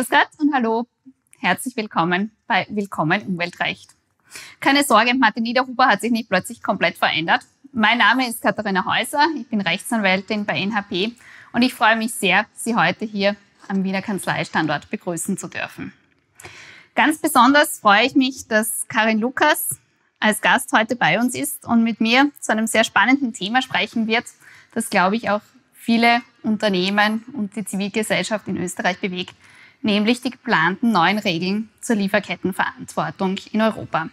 Grüß Gott und hallo. Herzlich willkommen bei Willkommen Umweltrecht. Keine Sorge, Martin Niederhuber hat sich nicht plötzlich komplett verändert. Mein Name ist Katharina Häuser, ich bin Rechtsanwältin bei NHP und ich freue mich sehr, Sie heute hier am Wiener Kanzleistandort begrüßen zu dürfen. Ganz besonders freue ich mich, dass Karin Lukas als Gast heute bei uns ist und mit mir zu einem sehr spannenden Thema sprechen wird, das, glaube ich, auch viele Unternehmen und die Zivilgesellschaft in Österreich bewegt, nämlich die geplanten neuen Regeln zur Lieferkettenverantwortung in Europa.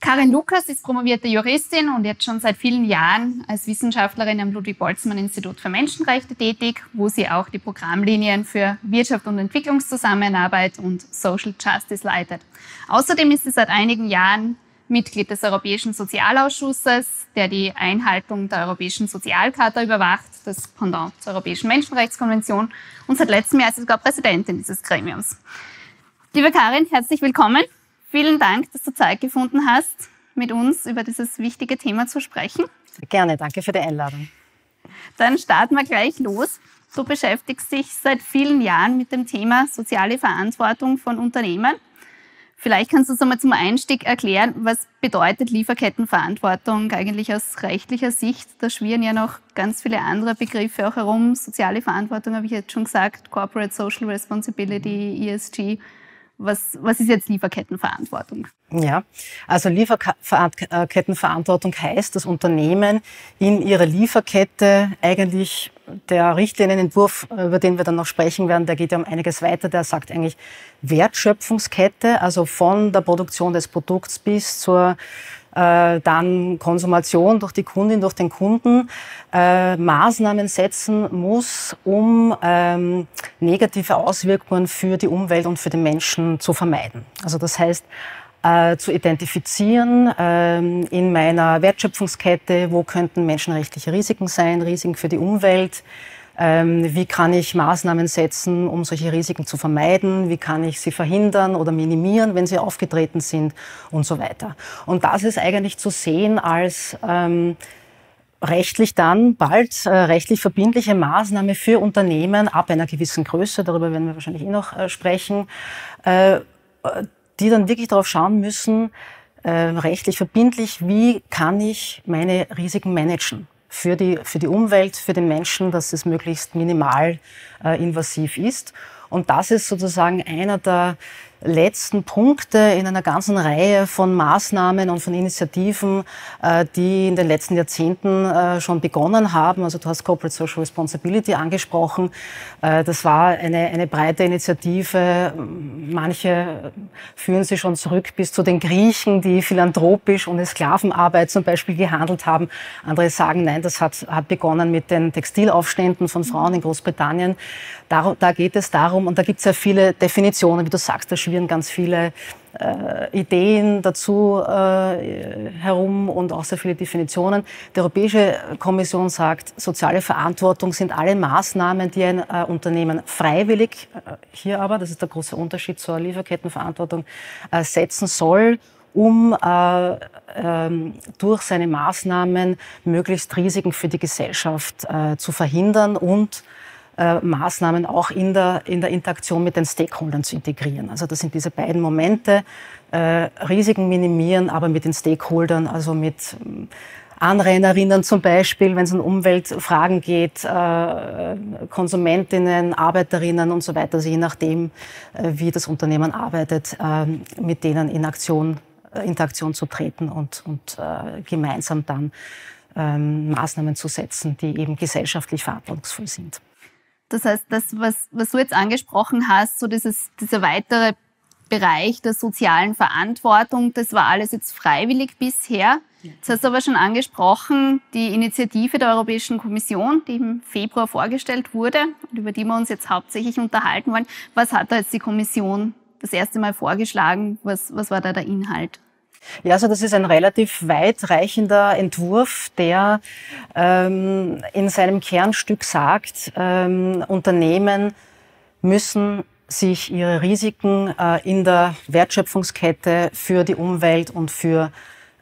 Karin Lukas ist promovierte Juristin und jetzt schon seit vielen Jahren als Wissenschaftlerin am Ludwig-Boltzmann-Institut für Menschenrechte tätig, wo sie auch die Programmlinien für Wirtschaft und Entwicklungszusammenarbeit und Social Justice leitet. Außerdem ist sie seit einigen Jahren Mitglied des Europäischen Sozialausschusses, der die Einhaltung der Europäischen Sozialcharta überwacht, das Pendant zur Europäischen Menschenrechtskonvention und seit letztem Jahr ist sie sogar Präsidentin dieses Gremiums. Liebe Karin, herzlich willkommen. Vielen Dank, dass du Zeit gefunden hast, mit uns über dieses wichtige Thema zu sprechen. Gerne, danke für die Einladung. Dann starten wir gleich los. Du beschäftigst dich seit vielen Jahren mit dem Thema soziale Verantwortung von Unternehmen. Vielleicht kannst du uns einmal zum Einstieg erklären, was bedeutet Lieferkettenverantwortung eigentlich aus rechtlicher Sicht? Da schwirren ja noch ganz viele andere Begriffe auch herum. Soziale Verantwortung habe ich jetzt schon gesagt, Corporate Social Responsibility, ESG. Was, was ist jetzt Lieferkettenverantwortung? Ja, also Lieferkettenverantwortung heißt, dass Unternehmen in ihrer Lieferkette eigentlich der Richtlinienentwurf, über den wir dann noch sprechen werden, der geht ja um einiges weiter. Der sagt eigentlich Wertschöpfungskette, also von der Produktion des Produkts bis zur äh, dann Konsumation durch die Kundin, durch den Kunden äh, Maßnahmen setzen muss, um ähm, negative Auswirkungen für die Umwelt und für den Menschen zu vermeiden. Also das heißt, äh, zu identifizieren äh, in meiner Wertschöpfungskette, wo könnten menschenrechtliche Risiken sein, Risiken für die Umwelt, ähm, wie kann ich Maßnahmen setzen, um solche Risiken zu vermeiden? Wie kann ich sie verhindern oder minimieren, wenn sie aufgetreten sind und so weiter? Und das ist eigentlich zu sehen als ähm, rechtlich dann bald äh, rechtlich verbindliche Maßnahme für Unternehmen ab einer gewissen Größe, darüber werden wir wahrscheinlich eh noch äh, sprechen, äh, die dann wirklich darauf schauen müssen, äh, rechtlich verbindlich, wie kann ich meine Risiken managen? Für die, für die Umwelt, für den Menschen, dass es möglichst minimal äh, invasiv ist. Und das ist sozusagen einer der letzten Punkte in einer ganzen Reihe von Maßnahmen und von Initiativen, äh, die in den letzten Jahrzehnten äh, schon begonnen haben. Also du hast Corporate Social Responsibility angesprochen. Äh, das war eine, eine breite Initiative. Manche führen sie schon zurück bis zu den Griechen, die philanthropisch ohne Sklavenarbeit zum Beispiel gehandelt haben. Andere sagen, nein, das hat, hat begonnen mit den Textilaufständen von Frauen in Großbritannien. Da, da geht es darum, und da gibt es ja viele Definitionen, wie du sagst, da schwirren ganz viele äh, Ideen dazu äh, herum und auch sehr viele Definitionen. Die Europäische Kommission sagt, soziale Verantwortung sind alle Maßnahmen, die ein äh, Unternehmen freiwillig, äh, hier aber, das ist der große Unterschied zur Lieferkettenverantwortung, äh, setzen soll, um äh, ähm, durch seine Maßnahmen möglichst Risiken für die Gesellschaft zu verhindern und äh, Maßnahmen auch in der, in der Interaktion mit den Stakeholdern zu integrieren. Also das sind diese beiden Momente, äh, Risiken minimieren, aber mit den Stakeholdern, also mit ähm, Anrainerinnen zum Beispiel, wenn es um Umweltfragen geht, äh, Konsumentinnen, Arbeiterinnen und so weiter, also je nachdem, äh, wie das Unternehmen arbeitet, äh, mit denen in Aktion, äh, Interaktion zu treten und, und äh, gemeinsam dann ähm, Maßnahmen zu setzen, die eben gesellschaftlich verantwortungsvoll sind. Das heißt, das, was, was du jetzt angesprochen hast, so dieses, dieser weitere Bereich der sozialen Verantwortung, das war alles jetzt freiwillig bisher. Das hast du aber schon angesprochen, die Initiative der Europäischen Kommission, die im Februar vorgestellt wurde und über die wir uns jetzt hauptsächlich unterhalten wollen. Was hat da jetzt die Kommission das erste Mal vorgeschlagen? Was, was war da der Inhalt? Ja, also das ist ein relativ weitreichender Entwurf, der ähm, in seinem Kernstück sagt, ähm, Unternehmen müssen sich ihre Risiken äh, in der Wertschöpfungskette für die Umwelt und für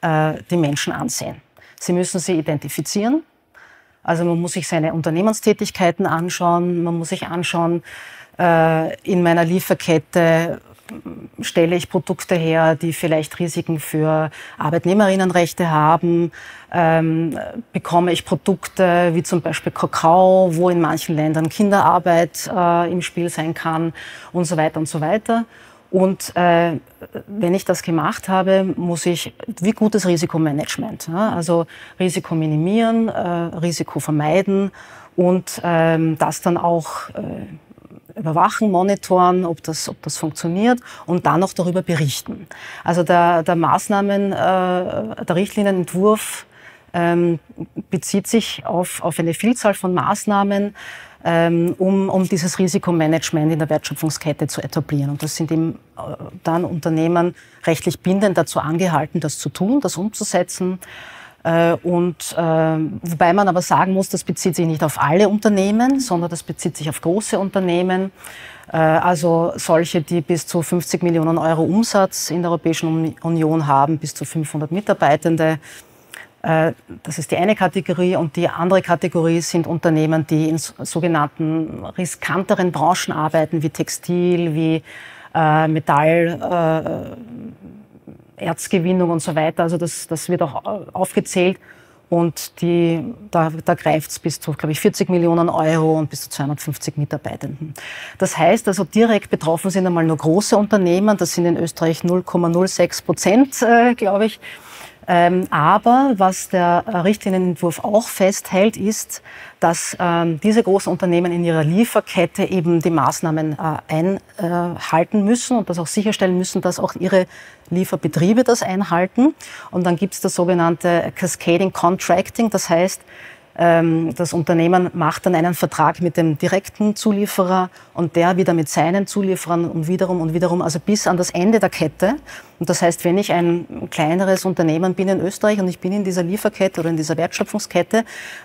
äh, die Menschen ansehen. Sie müssen sie identifizieren Also man muss sich seine Unternehmenstätigkeiten anschauen, man muss sich anschauen, äh, in meiner Lieferkette stelle ich Produkte her, die vielleicht Risiken für Arbeitnehmerinnenrechte haben? Ähm, bekomme ich Produkte wie zum Beispiel Kakao, wo in manchen Ländern Kinderarbeit äh, im Spiel sein kann und so weiter und so weiter. Und äh, wenn ich das gemacht habe, muss ich wie gutes Risikomanagement, ja, also Risiko minimieren, äh, Risiko vermeiden und ähm, das dann auch äh, überwachen, monitoren, ob das, ob das funktioniert und dann auch darüber berichten. Also der, der Maßnahmen, äh, der Richtlinienentwurf ähm, bezieht sich auf, auf eine Vielzahl von Maßnahmen, ähm, um, um dieses Risikomanagement in der Wertschöpfungskette zu etablieren. Und das sind eben äh, dann Unternehmen rechtlich bindend dazu angehalten, das zu tun, das umzusetzen. Äh, und äh, wobei man aber sagen muss, das bezieht sich nicht auf alle Unternehmen, sondern das bezieht sich auf große Unternehmen. Äh, also solche, die bis zu 50 Millionen Euro Umsatz in der Europäischen Union haben, bis zu 500 Mitarbeitende. Das ist die eine Kategorie. Und die andere Kategorie sind Unternehmen, die in sogenannten riskanteren Branchen arbeiten, wie Textil, wie Metall, Erzgewinnung und so weiter. Also das, das wird auch aufgezählt. Und die, da, da greift es bis zu, glaube ich, 40 Millionen Euro und bis zu 250 Mitarbeitenden. Das heißt also, direkt betroffen sind einmal nur große Unternehmen. Das sind in Österreich 0,06 Prozent, äh, glaube ich. Ähm, aber was der Richtlinienentwurf auch festhält, ist, dass ähm, diese großen Unternehmen in ihrer Lieferkette eben die Maßnahmen äh, einhalten müssen und das auch sicherstellen müssen, dass auch ihre Lieferbetriebe das einhalten. Und dann gibt es das sogenannte Cascading Contracting, das heißt, das Unternehmen macht dann einen Vertrag mit dem direkten Zulieferer und der wieder mit seinen Zulieferern und wiederum und wiederum, also bis an das Ende der Kette. Und das heißt, wenn ich ein kleineres Unternehmen bin in Österreich und ich bin in dieser Lieferkette oder in dieser Wertschöpfungskette,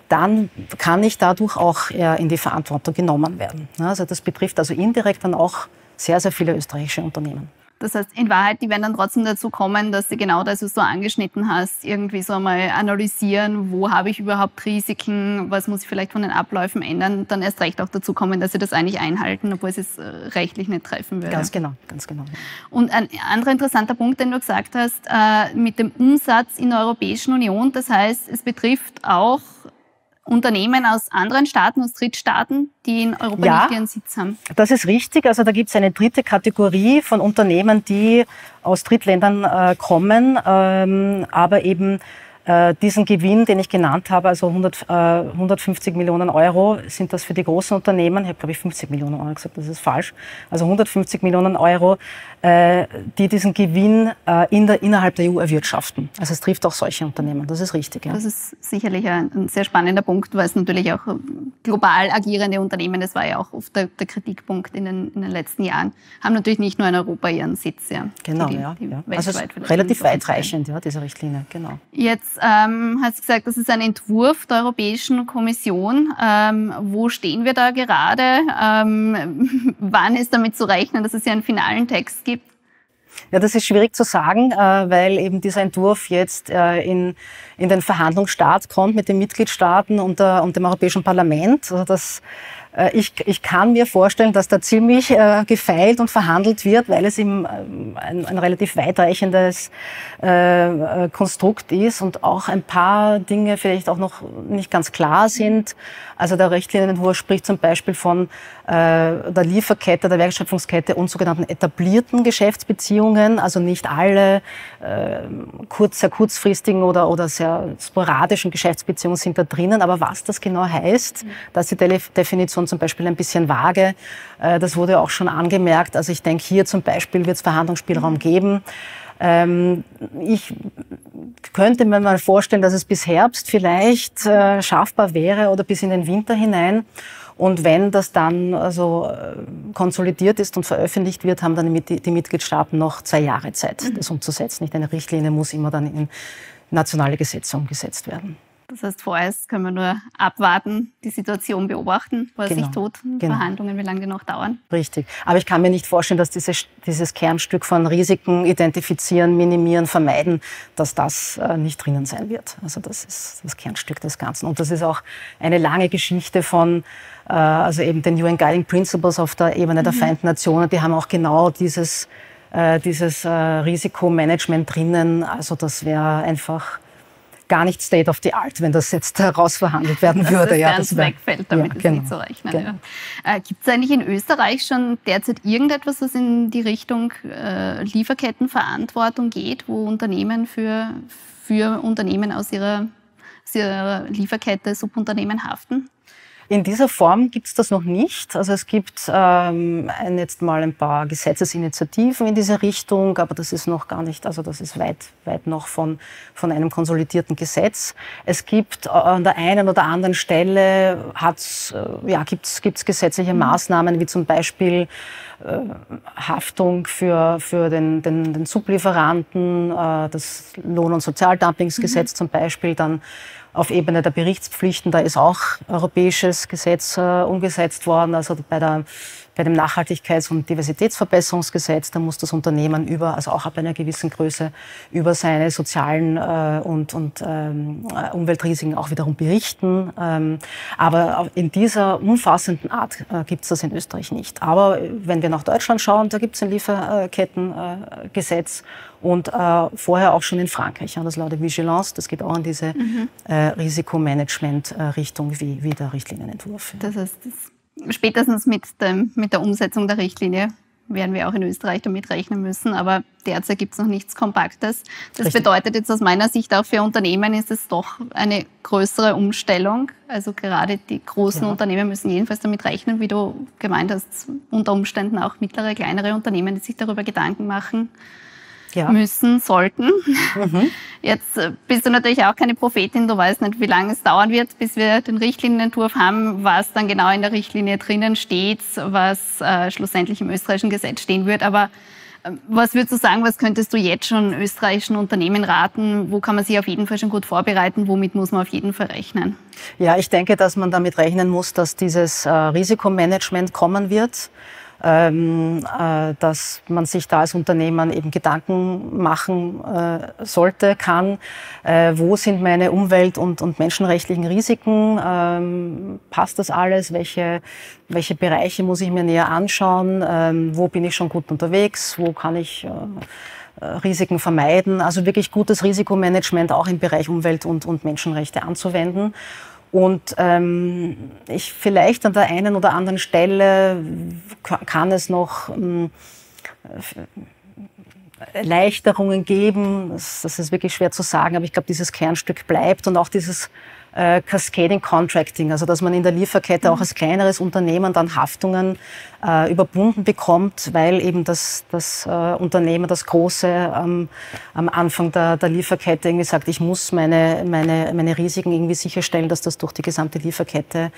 dann kann ich dadurch auch in die Verantwortung genommen werden. Also das betrifft also indirekt dann auch sehr, sehr viele österreichische Unternehmen. Das heißt, in Wahrheit, die werden dann trotzdem dazu kommen, dass sie genau das, was du angeschnitten hast, irgendwie so einmal analysieren, wo habe ich überhaupt Risiken, was muss ich vielleicht von den Abläufen ändern, dann erst recht auch dazu kommen, dass sie das eigentlich einhalten, obwohl sie es äh, rechtlich nicht treffen würde. Ganz genau, ganz genau. Und ein anderer interessanter Punkt, den du gesagt hast, äh, mit dem Umsatz in der Europäischen Union, das heißt, es betrifft auch Unternehmen aus anderen Staaten, aus Drittstaaten, die in Europa ja, nicht ihren Sitz haben. Das ist richtig. Also da gibt es eine dritte Kategorie von Unternehmen, die aus Drittländern äh, kommen, ähm, aber eben diesen Gewinn, den ich genannt habe, also 100, äh, 150 Millionen Euro, sind das für die großen Unternehmen, ich habe glaube ich 50 Millionen Euro gesagt, das ist falsch, also 150 Millionen Euro, äh, die diesen Gewinn äh, in der, innerhalb der EU erwirtschaften. Also es trifft auch solche Unternehmen, das ist richtig. Ja. Das ist sicherlich ein, ein sehr spannender Punkt, weil es natürlich auch global agierende Unternehmen, das war ja auch oft der, der Kritikpunkt in den, in den, letzten Jahren, haben natürlich nicht nur in Europa ihren Sitz. Ja, genau, die, ja. Die ja. Also relativ weitreichend, ja, diese Richtlinie, genau. Jetzt ähm, hast gesagt, das ist ein Entwurf der Europäischen Kommission. Ähm, wo stehen wir da gerade? Ähm, wann ist damit zu rechnen, dass es ja einen finalen Text gibt? Ja, das ist schwierig zu sagen, äh, weil eben dieser Entwurf jetzt äh, in, in den Verhandlungsstart kommt mit den Mitgliedstaaten und, der, und dem Europäischen Parlament. Also das äh, ich, ich kann mir vorstellen, dass da ziemlich äh, gefeilt und verhandelt wird, weil es eben ähm, ein, ein relativ weitreichendes äh, äh, Konstrukt ist und auch ein paar Dinge vielleicht auch noch nicht ganz klar sind. Also der Richtlinienentwurf spricht zum Beispiel von äh, der Lieferkette, der Wertschöpfungskette und sogenannten etablierten Geschäftsbeziehungen. Also nicht alle äh, kurz, sehr kurzfristigen oder, oder sehr sporadischen Geschäftsbeziehungen sind da drinnen. Aber was das genau heißt, mhm. dass die Definition zum Beispiel ein bisschen vage. Äh, das wurde auch schon angemerkt. Also ich denke, hier zum Beispiel wird es Verhandlungsspielraum mhm. geben. Ähm, ich könnte mir mal vorstellen, dass es bis Herbst vielleicht äh, schaffbar wäre oder bis in den Winter hinein. Und wenn das dann also äh, konsolidiert ist und veröffentlicht wird, haben dann die, Mitgliedstaaten noch zwei Jahre Zeit, mhm. das umzusetzen. Nicht eine Richtlinie muss immer dann in nationale Gesetze umgesetzt werden. Das heißt, vorerst können wir nur abwarten, die Situation beobachten, was genau. sich tut, genau. Verhandlungen, wie lange die noch dauern. Richtig. Aber ich kann mir nicht vorstellen, dass dieses, dieses Kernstück von Risiken identifizieren, minimieren, vermeiden, dass das äh, nicht drinnen sein wird. Also das ist das Kernstück des Ganzen. Und das ist auch eine lange Geschichte von äh, also eben den UN Guiding Principles auf der Ebene der mhm. Vereinten Nationen. Die haben auch genau dieses, äh, dieses äh, Risikomanagement drinnen. Also das wäre einfach gar nicht State of the Art, wenn das jetzt herausverhandelt werden dass würde. Das ja, das wegfällt, damit ja, genau, nicht zu rechnen. Genau. Ja. Äh, Gibt es eigentlich in Österreich schon derzeit irgendetwas, was in die Richtung äh, Lieferkettenverantwortung geht, wo Unternehmen für, für Unternehmen aus ihrer, aus ihrer Lieferkette Subunternehmen haften? In dieser Form gibt es das noch nicht. Also es gibt ähm, jetzt mal ein paar Gesetzesinitiativen in diese Richtung, aber das ist noch gar nicht, also das ist weit, weit noch von, von einem konsolidierten Gesetz. Es gibt äh, an der einen oder anderen Stelle hat's, äh, ja, gibt's, gibt's gesetzliche mhm. Maßnahmen, wie zum Beispiel äh, Haftung für, für den, den, den Sublieferanten, äh, das Lohn- und Sozialdumpingsgesetz mhm. zum Beispiel, dann auf Ebene der Berichtspflichten, da ist auch europäisches Gesetz äh, umgesetzt worden. Also bei, der, bei dem Nachhaltigkeits- und Diversitätsverbesserungsgesetz, da muss das Unternehmen über, also auch ab einer gewissen Größe, über seine sozialen äh, und, und ähm, äh, Umweltrisiken auch wiederum berichten. Ähm, aber in dieser umfassenden Art äh, gibt es das in Österreich nicht. Aber wenn wir nach Deutschland schauen, da gibt es ein Lieferkettengesetz und äh, vorher auch schon in Frankreich. Ja, das lautet Vigilance, das geht auch in diese mhm. äh, Risikomanagement-Richtung wie, wie der Richtlinienentwurf. Das heißt, das spätestens mit, dem, mit der Umsetzung der Richtlinie werden wir auch in Österreich damit rechnen müssen. Aber derzeit gibt es noch nichts Kompaktes. Das Richtig. bedeutet jetzt aus meiner Sicht auch für Unternehmen ist es doch eine größere Umstellung. Also gerade die großen ja. Unternehmen müssen jedenfalls damit rechnen, wie du gemeint hast, unter Umständen auch mittlere, kleinere Unternehmen, die sich darüber Gedanken machen ja. müssen, sollten. Mhm. Jetzt äh, bist du natürlich auch keine Prophetin, du weißt nicht, wie lange es dauern wird, bis wir den Richtlinienentwurf haben, was dann genau in der Richtlinie drinnen steht, was äh, schlussendlich im österreichischen Gesetz stehen wird. Aber äh, was würdest du sagen, was könntest du jetzt schon österreichischen Unternehmen raten? Wo kann man sich auf jeden Fall schon gut vorbereiten? Womit muss man auf jeden Fall rechnen? Ja, ich denke, dass man damit rechnen muss, dass dieses äh, Risikomanagement kommen wird ähm, äh, dass man sich da als Unternehmen eben Gedanken machen äh, sollte, kann. Äh, wo sind meine Umwelt- und, und menschenrechtlichen Risiken? Ähm, passt das alles? Welche, welche Bereiche muss ich mir näher anschauen? Ähm, wo bin ich schon gut unterwegs? Wo kann ich äh, Risiken vermeiden? Also wirklich gutes Risikomanagement auch im Bereich Umwelt- und, und Menschenrechte anzuwenden. Und ähm, ich vielleicht an der einen oder anderen Stelle kann es noch ähm, Erleichterungen geben. Das, das, ist wirklich schwer zu sagen, aber ich glaube, dieses Kernstück bleibt und auch dieses äh, Cascading Contracting, also dass man in der Lieferkette auch als kleineres Unternehmen dann Haftungen äh, überbunden bekommt, weil eben das, das äh, Unternehmen, das große ähm, am Anfang der, der Lieferkette irgendwie sagt, ich muss meine, meine, meine Risiken irgendwie sicherstellen, dass das durch die gesamte Lieferkette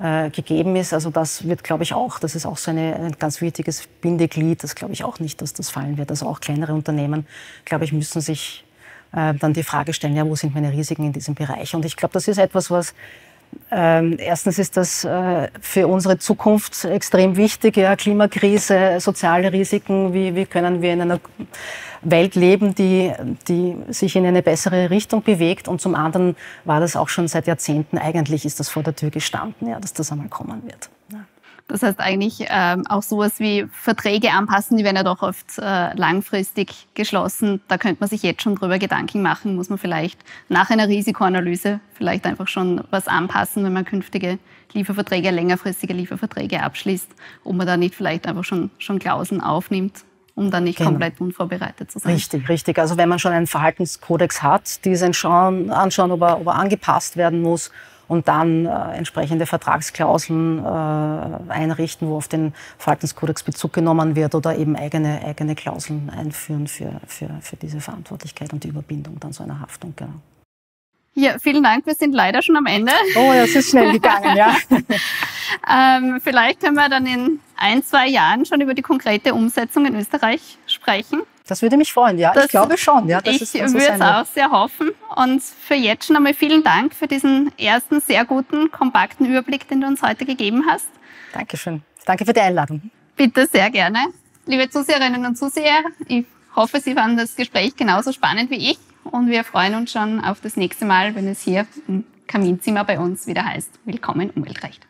äh, gegeben ist. Also das wird, glaube ich, auch, das ist auch so eine, ein ganz wichtiges Bindeglied. Das glaube ich auch nicht, dass das fallen wird. Also auch kleinere Unternehmen, glaube ich, müssen sich äh, dann die Frage stellen, ja, wo sind meine Risiken in diesem Bereich? Und ich glaube, das ist etwas, was ähm, erstens ist das äh, für unsere Zukunft extrem wichtig, ja, Klimakrise, soziale Risiken, wie, wie können wir in einer Welt leben, die, die sich in eine bessere Richtung bewegt. Und zum anderen war das auch schon seit Jahrzehnten, eigentlich ist das vor der Tür gestanden, ja, dass das einmal kommen wird. Ja. Das heißt eigentlich ähm, auch sowas wie Verträge anpassen, die werden ja doch oft äh, langfristig geschlossen. Da könnte man sich jetzt schon drüber Gedanken machen, muss man vielleicht nach einer Risikoanalyse vielleicht einfach schon was anpassen, wenn man künftige Lieferverträge, längerfristige Lieferverträge abschließt, ob man da nicht vielleicht einfach schon, schon Klauseln aufnimmt um dann nicht genau. komplett unvorbereitet zu sein. Richtig, richtig. Also wenn man schon einen Verhaltenskodex hat, diesen schauen, anschauen, ob er, ob er angepasst werden muss und dann äh, entsprechende Vertragsklauseln äh, einrichten, wo auf den Verhaltenskodex Bezug genommen wird oder eben eigene, eigene Klauseln einführen für, für, für diese Verantwortlichkeit und die Überbindung dann so einer Haftung. Genau. Ja, vielen Dank. Wir sind leider schon am Ende. Oh, es ist schnell gegangen, ja. ähm, vielleicht können wir dann in ein, zwei Jahren schon über die konkrete Umsetzung in Österreich sprechen. Das würde mich freuen, ja. Das, ich glaube schon, ja. ich würde es auch sehr hoffen. Und für jetzt schon einmal vielen Dank für diesen ersten sehr guten, kompakten Überblick, den du uns heute gegeben hast. Dankeschön. Danke für die Einladung. Bitte sehr gerne. Liebe Zuseherinnen und Zuseher, ich hoffe, Sie fanden das Gespräch genauso spannend wie ich. Und wir freuen uns schon auf das nächste Mal, wenn es hier im Kaminzimmer bei uns wieder heißt, Willkommen Umweltrecht.